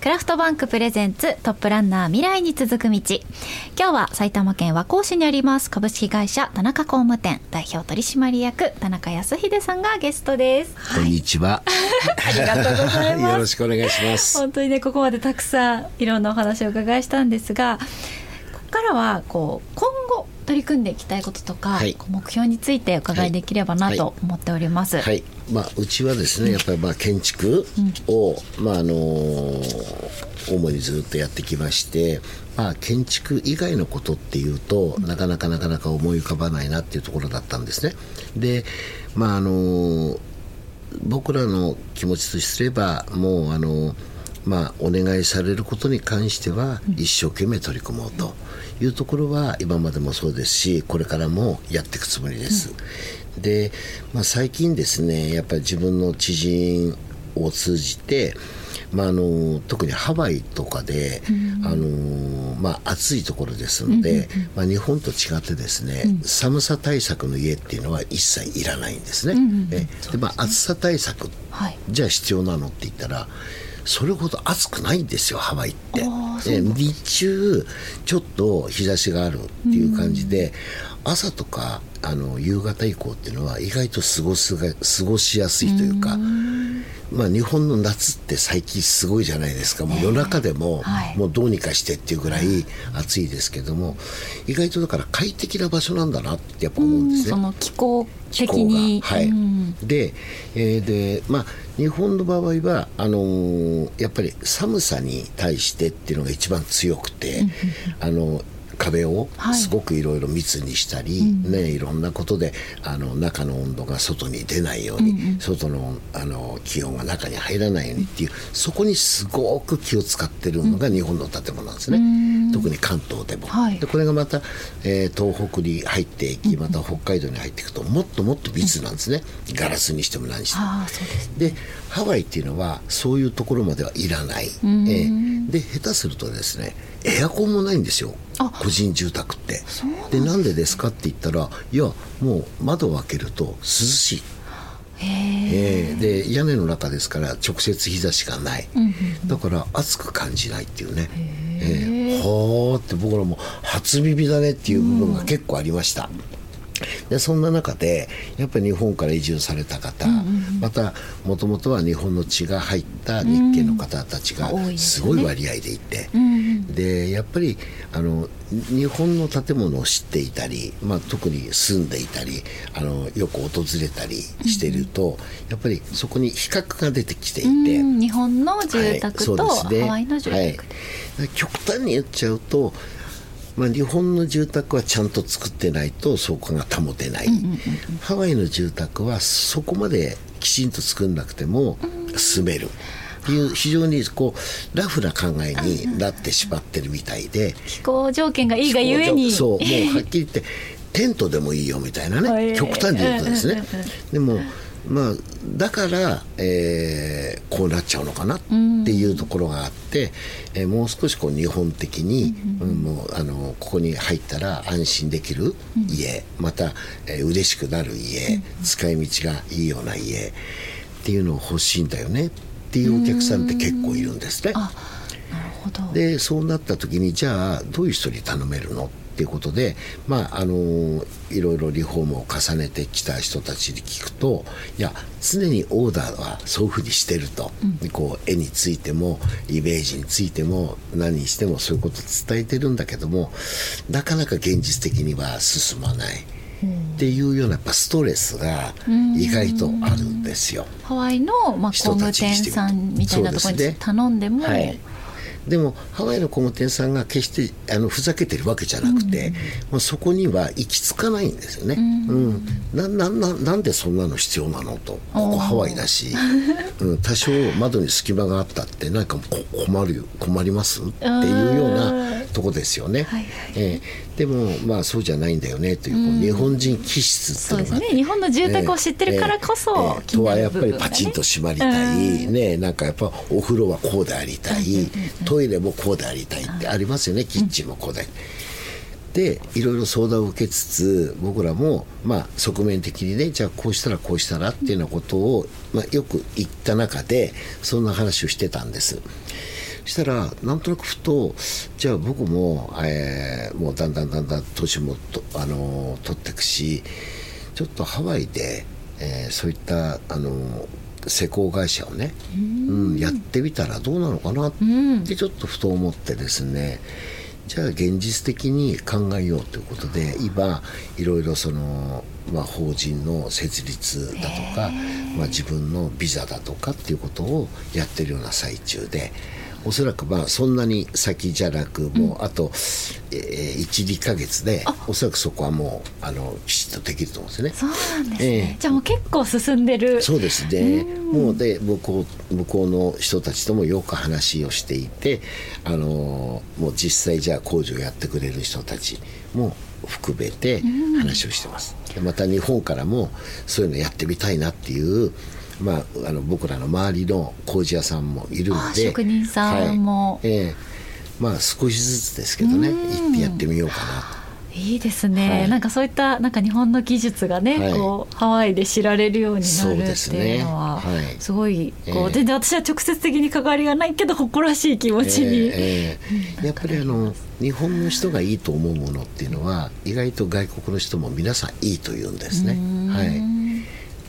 クラフトバンクプレゼンツトップランナー未来に続く道。今日は埼玉県和光市にあります。株式会社田中工務店。代表取締役田中康秀さんがゲストです。こんにちは、ありがとうございます。よろしくお願いします。本当にねここまでたくさんいろんなお話をお伺いしたんですがここからはこう今後取り組んでいきたいこととか、はい。目標についてお伺いできればなと思っております、はい、まあ、うちはですねやっぱりまあ建築を、まああの主にずっとやってきまして、まあ、建築以外のことっていうと、なかなかなかなか思い浮かばないなっていうところだったんですね。でまああの僕らの気持ちとすればもうあのまあ、お願いされることに関しては一生懸命取り組もうというところは今までもそうですしこれからもやっていくつもりです。で、まあ、最近ですねやっぱり自分の知人を通じて、まあ、あの特にハワイとかで、あのまあ、暑いところですので、まあ、日本と違ってですね、寒さ対策の家っていうのは一切いらないんですね。え。でまあ、暑さ対策はい。じゃあ必要なのって言ったらそれほど暑くないんですよハワイって。日中ちょっと日差しがあるっていう感じで、朝とかあの夕方以降っていうのは意外と過ごすが過ごしやすいというかまあ、日本の夏って最近すごいじゃないですか。もう夜中でも、はい。もうどうにかしてっていうぐらい暑いですけども意外とだから快適な場所なんだなってやっぱ思うんですね。その気候気候的にが。はい、うん。で,、えーでまあ、日本の場合はあのーやっぱり寒さに対してっていうのが一番強くて、あの壁をはい。すごくいろいろ密にしたり、ね、いろんなことであの中の温度が外に出ないように、外のあの気温が中に入らないようにっていうそこにすごく気を使ってるのが日本の建物なんですね、特に関東でも。はい。でこれがまた、えー東北に入っていきまた北海道に入っていくともっともっと密なんですね、ガラスにしても何しても。でハワイっていうのはそういうところまではいらない、えーで下手するとですねエアコンもないんですよ。あ個人住宅って。でなんでですかって言ったらいやもう窓を開けると涼しい。へええ。ーで屋根の中ですから直接日差しがない、だから暑く感じないっていうね。えーはあって僕らも初耳だねっていう部分が結構ありました、でそんな中でやっぱり日本から移住された方、またもともとは日本の血が入った日系の方たちがすごい割合でいて、でやっぱりあの日本の建物を知っていたり、まあ、特に住んでいたりあのよく訪れたりしていると、やっぱりそこに比較が出てきていて。うん日本の住宅とですね。ハワイの住宅、はい。極端に言っちゃうと、まあ、日本の住宅はちゃんと作ってないとそこが保てない、ハワイの住宅はそこまできちんと作んなくても住めるっていう非常にこうラフな考えになってしまってるみたいで。気候条件がいいがゆえに。そうもうはっきり言ってテントでもいいよみたいなはい。ね極端に言うとですね。でもまあだから、えーこうなっちゃうのかなっていうところがあって、えーもう少しこう日本的に、うんもうあのここに入ったら安心できる家、また、えー嬉しくなる家、使い道がいいような家っていうのを欲しいんだよねっていうお客さんって結構いるんですね。でそうなった時にじゃあどういう人に頼めるのっていうことでまああのいろいろリフォームを重ねてきた人たちに聞くといや常にオーダーはそういうふうにしてると、こう絵についてもイメージについても何にしてもそういうことを伝えてるんだけどもなかなか現実的には進まない。っていうようなやっぱストレスが意外とあるんですよ。ハワイの、まあ、工人務店さんみたいなところに頼んでも、はい、でもハワイの工務店さんが決してあのふざけてるわけじゃなくて、まあ、そこには行き着かないんですよね、うん。ななななんでそんなの必要なのと。ここハワイだし、うん、多少窓に隙間があったってなんかこ困るよ困ります？っていうようなとこですよね、はいえーでもまあそうじゃないんだよねという,、こう日本人気質ってそですいううのがあって。ね。日本の住宅を知ってるからこそ、ええ。ええ。気になとはやっぱりパチンと閉まりたい、ねなんかやっぱお風呂はこうでありたい、トイレもこうでありたいってありますよね、キッチンもこうで。でいろいろ相談を受けつつ僕らも、まあ、側面的にねじゃあこうしたらこうしたらっていうようなことを、まあ、よく言った中でそんな話をしてたんです。したらなんとなくふとじゃあ僕も、えー、もうだんだんだんだん年もと、あの取っていくしちょっとハワイで、えー、そういったあの施工会社をね、うん、やってみたらどうなのかなってちょっとふと思ってですね、じゃあ現実的に考えようということで今いろいろその、まあ、法人の設立だとか、まあ、自分のビザだとかっていうことをやってるような最中で。おそらくまあそんなに先じゃなくもうあと、えー、12か月でおそらくそこはもうあのきちっとできると思うんですよね。そうなんですね、えー、じゃあもう結構進んでる。そうですね。もうで向こう向こうの人たちともよく話をしていてあのもう実際じゃあ工場やってくれる人たちも含めて話をしてます。また日本からもそういうのやってみたいなっていうまあ、あの僕らの周りの工事屋さんもいるんで。職人さんも、はい、えー、まあ少しずつですけどね。行ってやってみようかなと。いいですね、はい、なんかそういったなんか日本の技術がね、はい、こうハワイで知られるようになるっていうのはすごいこう、えー、全然私は直接的に関わりがないけど誇らしい気持ちに、えーえー、やっぱりあの日本の人がいいと思うものっていうのは意外と外国の人も皆さんいいと言うんですね。はい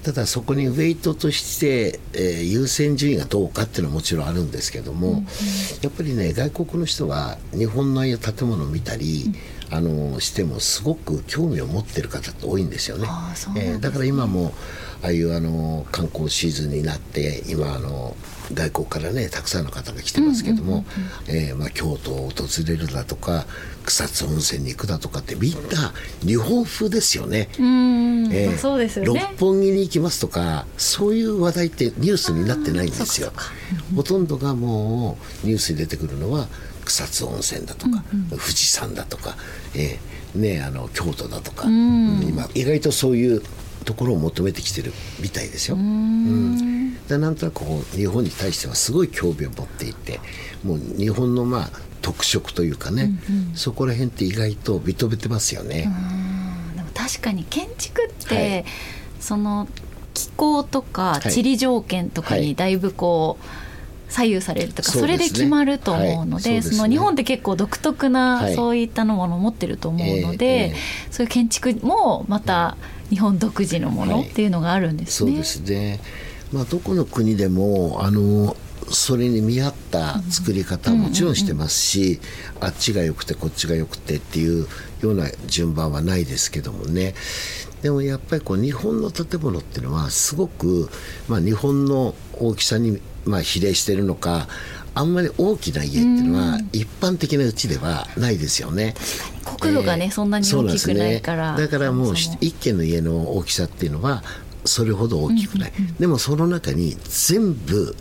ただそこにウェイトとして、えー、優先順位がどうかっていうのはもちろんあるんですけども、うんうん、やっぱりね外国の人は日本のああいう建物を見たり、うん、あのしてもすごく興味を持ってる方って多いんですよね。ねえー、だから今もああいうあの観光シーズンになって今あの外国からねたくさんの方が来てますけども、えまあ、京都を訪れるだとか草津温泉に行くだとかってみんな日本風ですよね。えー、そうですよね六本木に行きますとかそういう話題ってニュースになってないんですよ。ほとんどがもうニュースに出てくるのは草津温泉だとか、うんうん、富士山だとか、えーね、あの京都だとか、今意外とそういうところを求めてきてるみたいですよ。うん。でなんとなくこう日本に対してはすごい興味を持っていてもう日本のまあ特色というかね、うんうん、そこら辺って意外と認めてますよね。でも確かに建築って、はい、その気候とか地理条件とかにだいぶこう、はい左右されるとかそ,、れで決まると思うので、その日本って結構独特なそういったのものを持ってると思うので、そういう建築もまた日本独自のものっていうのがあるんですね。そうですね。まあ、どこの国でもあのそれに見合った作り方はもちろんしてますし、あっちが良くてこっちが良くてっていうような順番はないですけどもね。でもやっぱりこう日本の建物っていうのはすごく、まあ、日本の大きさにまあ比例してるのかあんまり大きな家っていうのは一般的なうちではないですよね。国土がね、えー、そんなに大きくないから、ね、だからもう一軒の家の大きさっていうのはそれほど大きくない、うんうんうん、でもその中に全部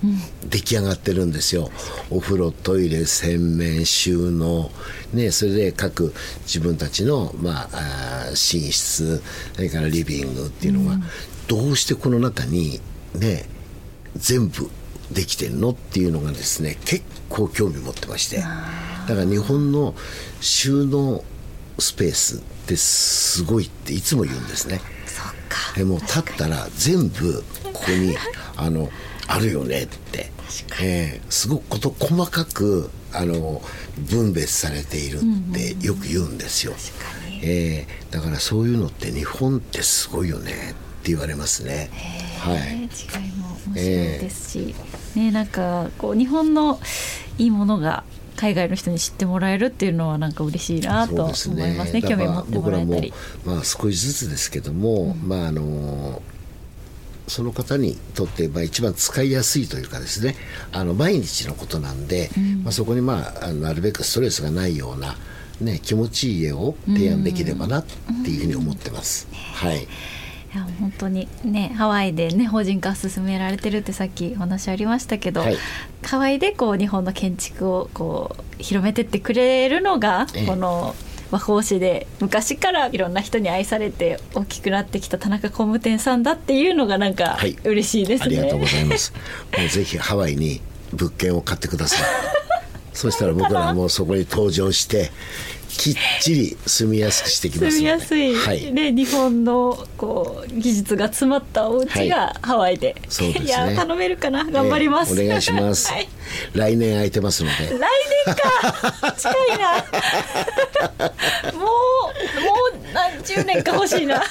出来上がってるんですよ、うん、お風呂トイレ洗面収納。ねそれで各自分たちの、まあ、あ寝室それからリビングっていうのが、うん、どうしてこの中にね全部できてんのっていうのがですね結構興味持ってまして。だから日本の収納スペースってすごいっていつも言うんですね。でも立ったら全部ここに あのあるよねって、えー、すごくこと細かくあの分別されているってよく言うんですよ、うんうん、えー、だからそういうのって日本ってすごいよねって言われますね。はい、違いも面白いですし、えー、ねなんかこう日本のいいものが海外の人に知ってもらえるっていうのはなんか嬉しいなと思いますね、ね、興味持ってもらえたり。まあ少しずつですけども、うん、まああのその方にとって、まあ、一番使いやすいというかですねあの毎日のことなんで、うん、まあ、そこに、まあ、なるべくストレスがないような、ね、気持ちいい家を提案できればなっていうふうに思ってます。うん、はいいや本当にねハワイでね法人化進められてるってさっきお話ありましたけど、はい、ハワイでこう日本の建築をこう広めてってくれるのが、ええ、この和光市で昔からいろんな人に愛されて大きくなってきた田中工務店さんだっていうのがなんか嬉しいですね、はい、ありがとうございます。もうぜひハワイに物件を買ってくださいそしたら僕らはもうそこに登場してきっちり住みやすくしてきます住みやすい、はい、ね、日本のこう技術が詰まったお家がハワイで、そうですね。いや頼めるかな。頑張ります、ええお願いします、はい。来年空いてますので。来年か。近いな。もうもう何十年か欲しいな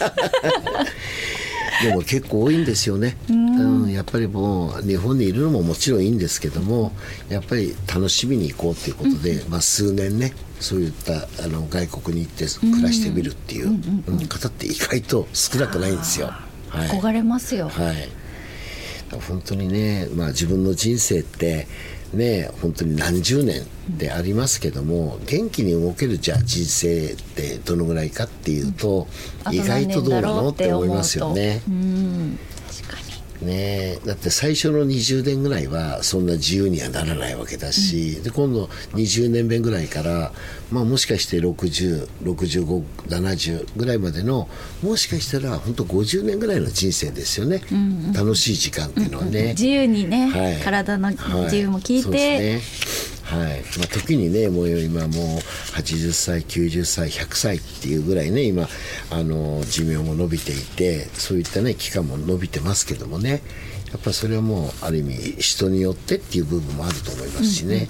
でも結構多いんですよね、うん、やっぱりもう日本にいるのももちろんいいんですけどもやっぱり楽しみに行こうということで、まあ、数年ねそういったあの外国に行って暮らしてみるっていううん方って意外と少なくないんですよ。はい。憧れますよ、はい、本当にね、まあ、自分の人生ってね本当に何十年でありますけども、元気に動けるじゃあ人生ってどのぐらいかっていうと、意外とどうなのって思いますよね。うんねだって最初の20年ぐらいはそんな自由にはならないわけだし、で今度20年目ぐらいから、まあ、もしかして606570ぐらいまでのもしかしたら本当50年ぐらいの人生ですよね、楽しい時間っていうのはね。自由にね、はい。体の自由も聞いて、はいはい。まあ、時にねもう今もう80歳90歳100歳っていうぐらいね今あの寿命も伸びていてそういったね期間も伸びてますけどもねやっぱそれはもうある意味人によってっていう部分もあると思いますしね、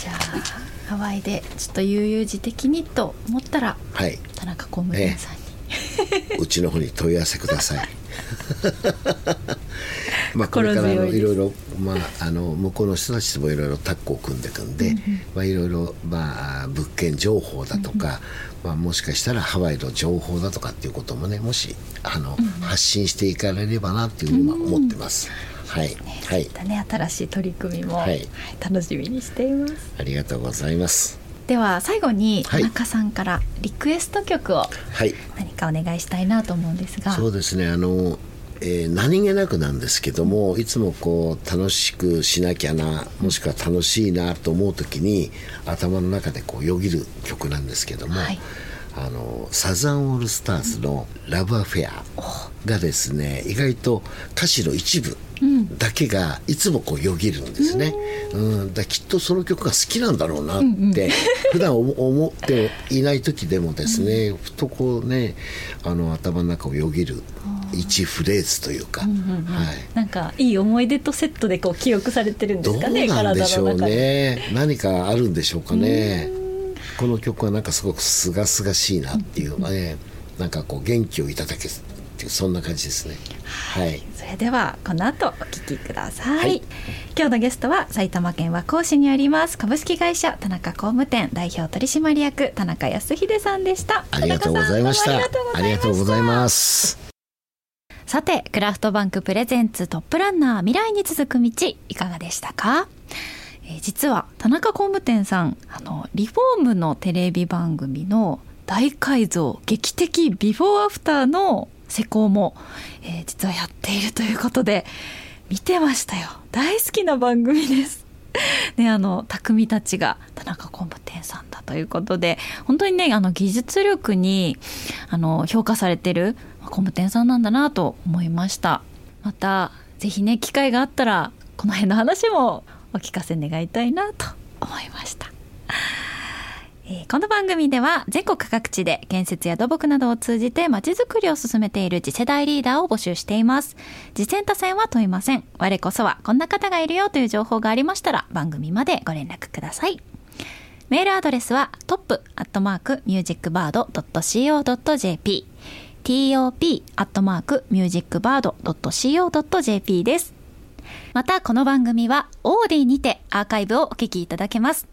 じゃあハワイでちょっと悠々自適にと思ったらはい、はい、田中工務店さんに、うちの方に問い合わせください。まあこれからいろいろ、まあ、あの向こうの人たちともいろいろタッグを組んでいくんで、まあ、いろいろ、まあ、物件情報だとか、まあ、もしかしたらハワイの情報だとかっていうこともねもしあの、発信していかれればなっていうふうには思ってます。はい、はい。ね新しい取り組みも、はい。はい楽しみにしています。ありがとうございます。では最後にはい。田中さんからリクエスト曲をはい。何かお願いしたいなと思うんですが、そうですね。あの、えー何気なくなんですけどもいつもこう楽しくしなきゃなもしくは楽しいなと思う時に頭の中でこうよぎる曲なんですけども、はいあのサザンオールスターズの「ラブアフェア」がですね意外と歌詞の一部だけがいつもこうよぎるんですね、うん。だからきっとその曲が好きなんだろうなって普段思思っていない時でもですねふとこうねあの頭の中をよぎる一フレーズというか、はい、なんかいい思い出とセットでこう記憶されてるんでどうすかねなんでしょう。ね。何かあるんでしょうかねこの曲はなんかすごくすがすがしいなっていうねなんかこう元気をいただけるっていうそんな感じですね。はい。それではこの後お聞きください、はい。今日のゲストは埼玉県和光市にあります株式会社田中工務店代表取締役田中康秀さんでした。ありがとうございました。ありがとうございます。さてクラフトバンクプレゼンツトップランナー未来に続く道いかがでしたか？えー実は田中工務店さんあのリフォームのテレビ番組の大改造劇的ビフォーアフターの施工も、えー実はやっているということで見てましたよ。大好きな番組です。ね、あの匠たちが田中工務店さんだということで本当にねあの技術力にあの評価されてる工務店さんなんだなと思いました。またぜひね機会があったらこの辺の話もお聞かせ願いたいなと思いました この番組では全国各地で建設や土木などを通じてまちづくりを進めている次世代リーダーを募集しています。次戦多戦は問いません。我こそはこんな方がいるよという情報がありましたら番組までご連絡ください。メールアドレスはトップアットマークミュージックバード .co.jp top アットマークミュージックバード .co.jp です。またこの番組はオーディにてアーカイブをお聞きいただけます。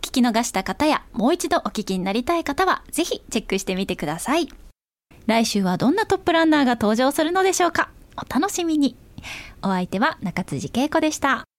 聞き逃した方やもう一度お聞きになりたい方はぜひチェックしてみてください。来週はどんなトップランナーが登場するのでしょうかお楽しみに。お相手は中辻恵子でした。